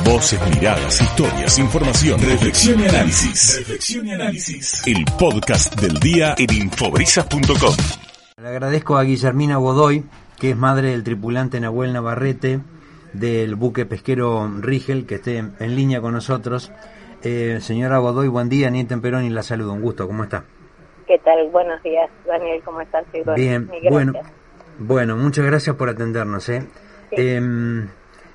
Voces, miradas, historias, información, reflexión y análisis. Reflexión y análisis. El podcast del día en infobrisas.com. Le agradezco a Guillermina Godoy, que es madre del tripulante Nahuel Navarrete del buque pesquero Rigel, que esté en línea con nosotros. Eh, señora Godoy, buen día. Nieta Perón y la saludo. Un gusto. ¿Cómo está? ¿Qué tal? Buenos días, Daniel. ¿Cómo estás? Bien, bueno, bueno, muchas gracias por atendernos. ¿eh? Em,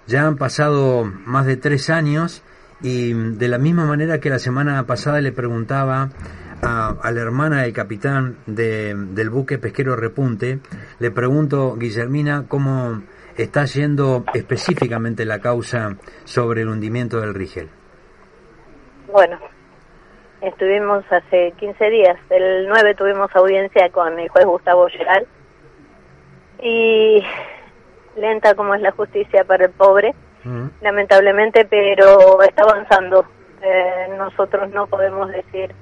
ya han pasado más de tres años y de la misma manera que la semana pasada le preguntaba a, la hermana del capitán del buque pesquero Repunte, le pregunto, Guillermina, cómo está yendo específicamente la causa sobre el hundimiento del Rigel. Bueno, estuvimos hace 15 días, el 9 tuvimos audiencia con el juez Gustavo Geral y lenta como es la justicia para el pobre, lamentablemente, pero está avanzando. Eh, nosotros no podemos decir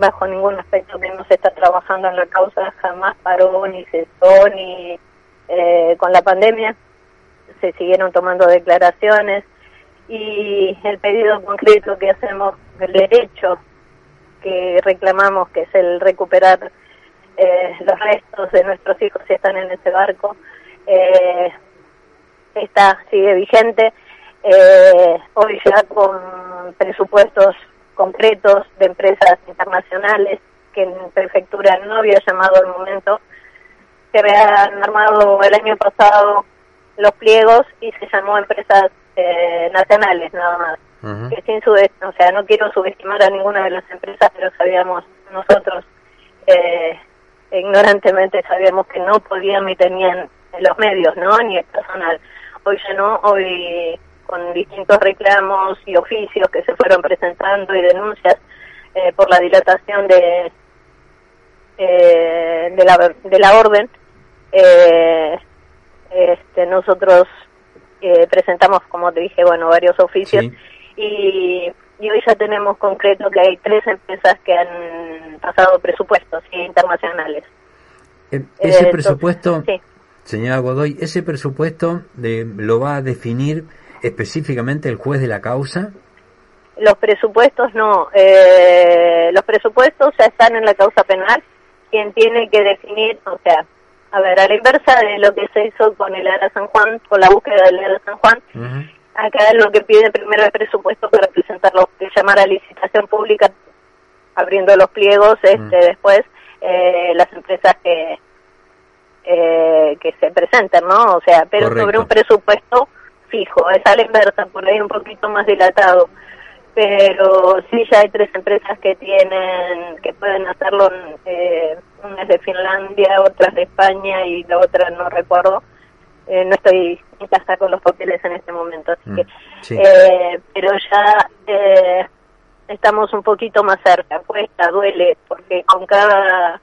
bajo ningún aspecto que no se está trabajando en la causa, jamás paró ni cesó, ni eh, con la pandemia se siguieron tomando declaraciones y el pedido concreto que hacemos, el derecho que reclamamos, que es el recuperar eh, los restos de nuestros hijos si están en ese barco, eh, está, sigue vigente. Eh, hoy ya con presupuestos concretos de empresas internacionales que en prefectura no había llamado al momento, se habían armado el año pasado los pliegos y se llamó empresas eh, nacionales nada más. que sin o sea, no quiero subestimar a ninguna de las empresas, pero sabíamos nosotros eh, ignorantemente sabíamos que no podían ni tenían los medios, ¿no? Ni el personal. Hoy ya no, hoy con distintos reclamos y oficios que se fueron presentando y denuncias eh, por la dilatación de eh, de, la, de la orden, eh, este, nosotros eh, presentamos, como te dije, bueno, varios oficios y, y, hoy ya tenemos concreto que hay tres empresas que han pasado presupuestos internacionales. Ese presupuesto, señora Godoy, ese presupuesto de, lo va a definir específicamente el juez de la causa? Los presupuestos no. Eh, los presupuestos ya están en la causa penal. Quien tiene que definir, o sea, a ver, a la inversa de lo que se hizo con el ARA San Juan, con la búsqueda del ARA San Juan, acá lo que pide primero el presupuesto para presentarlo, que llamar a licitación pública, abriendo los pliegos, este, después eh, las empresas que eh, que se presenten, ¿no? O sea, pero sobre un presupuesto fijo, es a la inversa, por ahí un poquito más dilatado. Pero sí ya hay tres empresas que tienen, que pueden hacerlo, eh, una es de Finlandia, otra es de España y la otra no recuerdo. Eh, no estoy en casa con los papeles en este momento, así mm, que, eh, pero ya eh, estamos un poquito más cerca, cuesta, duele, porque con cada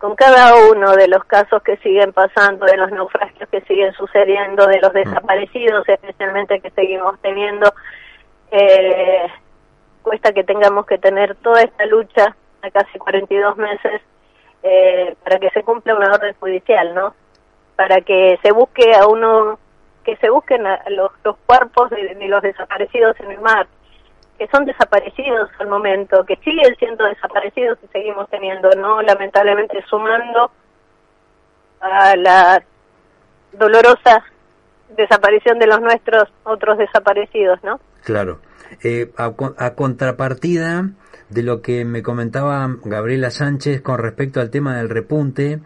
con cada uno de los casos que siguen pasando, de los naufragios que siguen sucediendo, de los mm. desaparecidos especialmente que seguimos teniendo, eh, cuesta que tengamos que tener toda esta lucha a casi 42 meses eh, para que se cumpla una orden judicial, ¿no? Para que se busque a uno, que se busquen los, los cuerpos de los desaparecidos en el mar, que son desaparecidos al momento, que siguen siendo desaparecidos y seguimos teniendo, ¿no? Lamentablemente sumando a la dolorosa desaparición de los nuestros otros desaparecidos, ¿no? Claro. Eh, a, a, contrapartida de lo que me comentaba Gabriela Sánchez con respecto al tema del repunte,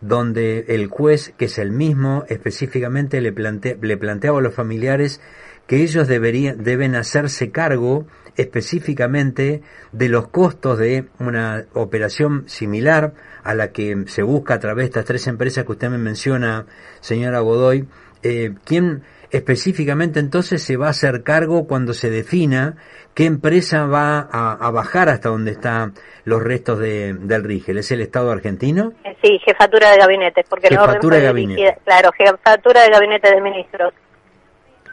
donde el juez, que es el mismo, específicamente le, plante, le planteaba a los familiares que ellos deberían, deben hacerse cargo específicamente de los costos de una operación similar a la que se busca a través de estas tres empresas que usted me menciona, señora Godoy. Eh, ¿Quién específicamente entonces se va a hacer cargo cuando se defina qué empresa va a, bajar hasta donde están los restos de, del Rigel? ¿Es el Estado argentino? Sí, jefatura de gabinete, porque jefatura de gabinete. claro, jefatura de gabinete de ministros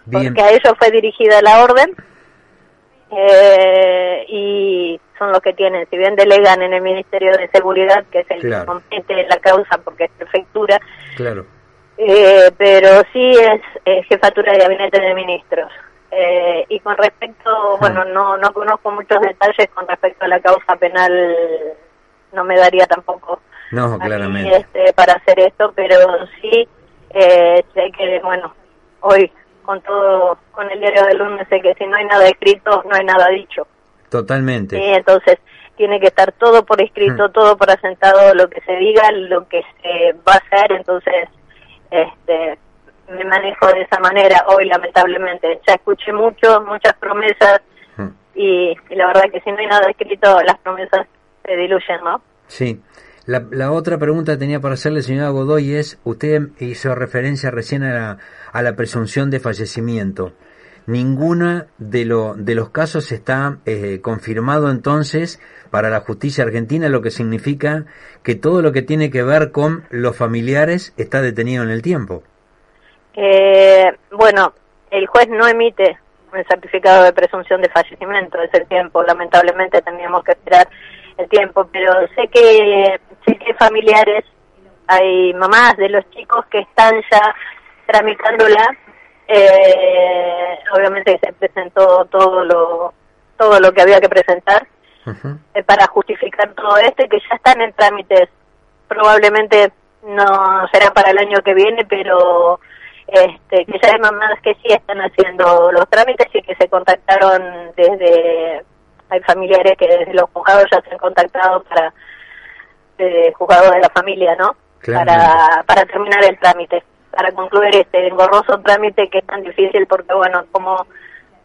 porque a ellos fue dirigida la orden eh, y son los que tienen, si bien delegan en el Ministerio de Seguridad, que es el que compete la causa porque es prefectura, claro. Eh, pero sí es, jefatura de gabinete de ministros. Eh, y con respecto, bueno, no, no conozco muchos detalles con respecto a la causa penal, no me daría tampoco no, claramente. este, para hacer esto, pero sí eh, sé que, bueno, hoy con todo, con el diario del lunes, que si no hay nada escrito, no hay nada dicho. Totalmente. Sí, entonces tiene que estar todo por escrito, mm. todo por asentado, lo que se diga, lo que se va a hacer, entonces este me manejo de esa manera hoy lamentablemente. Ya escuché mucho, muchas promesas mm. y, la verdad que si no hay nada escrito las promesas se diluyen, ¿no? Sí. La, la otra pregunta que tenía para hacerle, señora Godoy, es, usted hizo referencia recién a la, a la presunción de fallecimiento. Ninguna de, lo, de los casos está eh, confirmado entonces para la justicia argentina, lo que significa que todo lo que tiene que ver con los familiares está detenido en el tiempo. Eh, bueno, el juez no emite un certificado de presunción de fallecimiento, es el tiempo, lamentablemente tendríamos que esperar el tiempo, pero sé que, sé que familiares, hay mamás de los chicos que están ya tramitándola, eh, obviamente se presentó todo lo, todo lo que había que presentar eh, para justificar todo esto y que ya están en trámites, probablemente no será para el año que viene, pero este, que ya hay mamás que sí están haciendo los trámites y que se contactaron desde, hay familiares que desde los juzgados ya se han contactado para, de juzgados de la familia, ¿no? Para, para terminar el trámite, para concluir este engorroso trámite que es tan difícil porque, bueno, como,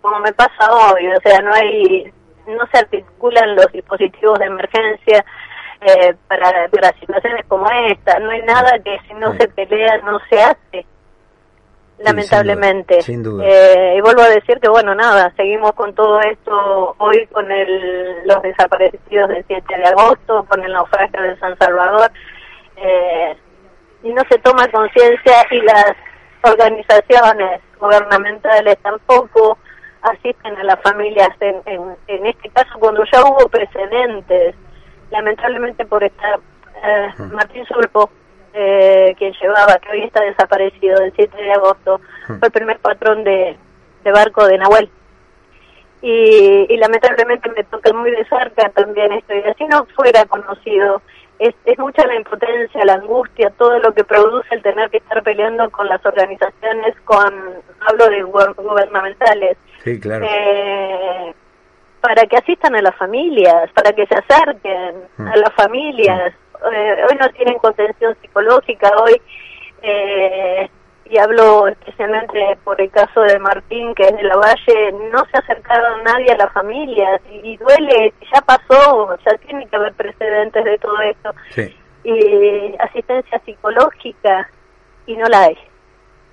como me pasa hoy, o sea, no hay, no se articulan los dispositivos de emergencia, eh, para, para situaciones como esta. No hay nada que si no se pelea no se hace lamentablemente. Eh, y vuelvo a decir que, bueno, nada, seguimos con todo esto hoy con el, los desaparecidos del 7 de agosto, con el naufragio de San Salvador, eh, y no se toma conciencia y las organizaciones gubernamentales tampoco asisten a las familias en, en, este caso cuando ya hubo precedentes, lamentablemente por estar eh, Martín Sulpo eh, quien llevaba, que hoy está desaparecido, el 7 de agosto, fue el primer patrón de, barco de Nahuel. Y, lamentablemente me toca muy de cerca también esto, y así no fuera conocido. Es, es mucha la impotencia, la angustia, todo lo que produce el tener que estar peleando con las organizaciones, con, hablo de gubernamentales. Sí, claro. Eh, para que asistan a las familias, para que se acerquen hmm. a las familias. Hmm. Eh, hoy no tienen contención psicológica, hoy, eh, y hablo especialmente por el caso de Martín, que es de la Valle, no se ha acercado nadie a la familia, y, duele, ya pasó, ya tiene que haber precedentes de todo esto. Y asistencia psicológica, y no la hay.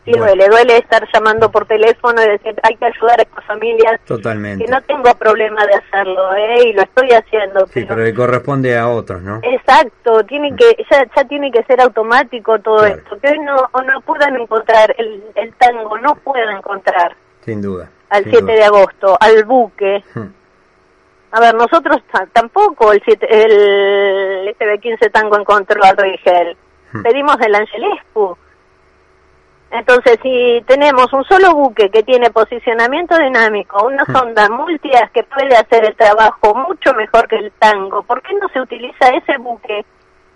Sí, duele, duele estar llamando por teléfono y decir hay que ayudar a estas familias. Totalmente. Que no tengo problema de hacerlo, ¿eh? Y lo estoy haciendo. Sí, pero, le corresponde a otros, ¿no? Exacto, tiene mm. que ya, ya tiene que ser automático todo esto. Que hoy no, no puedan encontrar el, el tango, no puedan encontrar. Sin duda. Al 7 de agosto, al buque. Hmm. A ver, nosotros tampoco el, 7, el SB15 Tango encontró a Rigel. Hmm. Pedimos el Angelescu entonces, si tenemos un solo buque que tiene posicionamiento dinámico, una hmm. sonda multias que puede hacer el trabajo mucho mejor que el tango, ¿por qué no se utiliza ese buque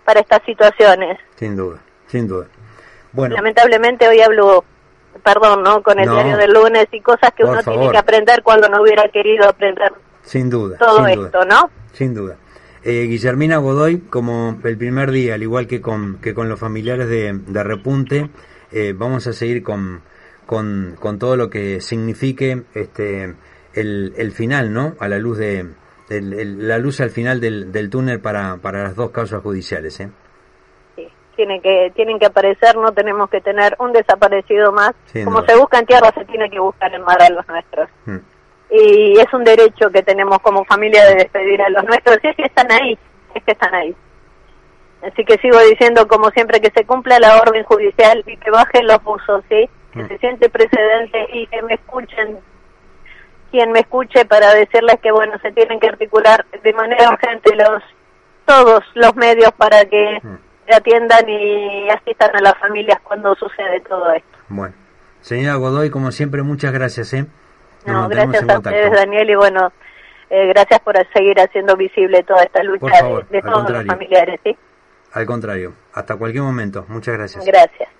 para estas situaciones? Sin duda, sin duda. Bueno. Lamentablemente hoy hablo, perdón, ¿no? Con el diario del lunes y cosas que uno tiene que aprender cuando no hubiera querido aprender. Sin duda. Todo esto, ¿no? Sin duda. Eh, Guillermina Godoy, como el primer día, al igual que con, que con los familiares de, de Repunte, eh, vamos a seguir con, con, con, todo lo que signifique este el, el final, ¿no? A la luz de la luz al final del, del túnel para, para las dos causas judiciales, ¿eh? Sí, tienen que tienen que aparecer, no tenemos que tener un desaparecido más. Como se busca en tierra, se tiene que buscar en mar a los nuestros. Mm. Y es un derecho que tenemos como familia de despedir a los nuestros. Si es que están ahí, es que están ahí. Así que sigo diciendo, como siempre, que se cumpla la orden judicial y que bajen los buzos, ¿sí? Que mm. se siente precedente y que me escuchen, quien me escuche para decirles que, bueno, se tienen que articular de manera urgente los todos los medios para que mm. atiendan y asistan a las familias cuando sucede todo esto. Bueno, señora Godoy, como siempre, muchas gracias, ¿eh? No, gracias a ustedes, Daniel, y bueno, eh, gracias por seguir haciendo visible toda esta lucha de, todos los familiares. ¿sí? Al contrario, hasta cualquier momento. Muchas gracias. Gracias.